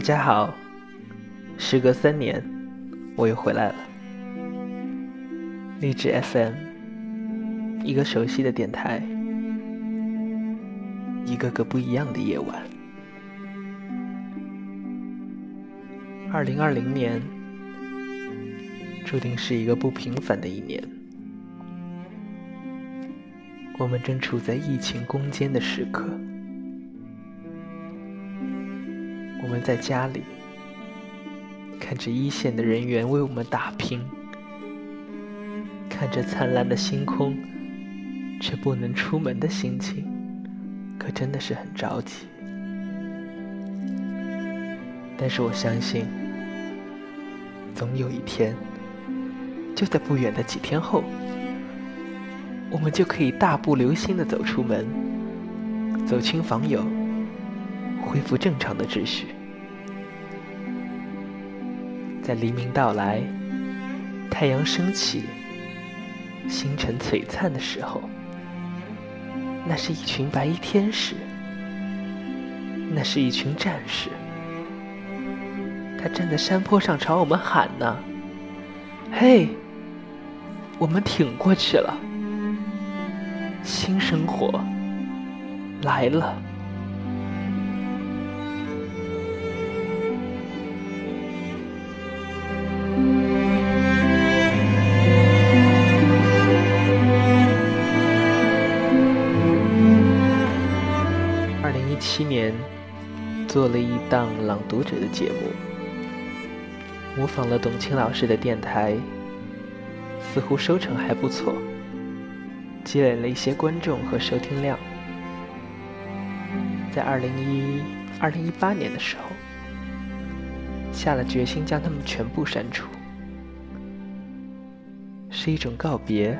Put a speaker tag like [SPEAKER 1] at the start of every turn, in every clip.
[SPEAKER 1] 家好，时隔三年，我又回来了。励志 FM，一个熟悉的电台，一个个不一样的夜晚。二零二零年，注定是一个不平凡的一年。我们正处在疫情攻坚的时刻。我们在家里看着一线的人员为我们打拼，看着灿烂的星空，却不能出门的心情，可真的是很着急。但是我相信，总有一天，就在不远的几天后，我们就可以大步流星的走出门，走亲访友。恢复正常的秩序，在黎明到来、太阳升起、星辰璀璨的时候，那是一群白衣天使，那是一群战士，他站在山坡上朝我们喊呢：“嘿，我们挺过去了，新生活来了。”七年，做了一档朗读者的节目，模仿了董卿老师的电台，似乎收成还不错，积累了一些观众和收听量。在二零一二零一八年的时候，下了决心将他们全部删除，是一种告别，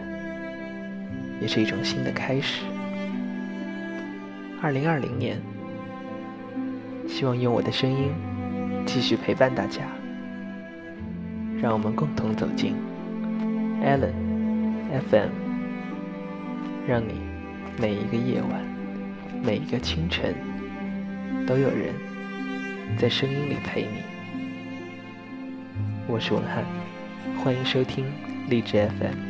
[SPEAKER 1] 也是一种新的开始。二零二零年，希望用我的声音继续陪伴大家，让我们共同走进 Allen FM，让你每一个夜晚、每一个清晨都有人在声音里陪你。我是文翰，欢迎收听励志 FM。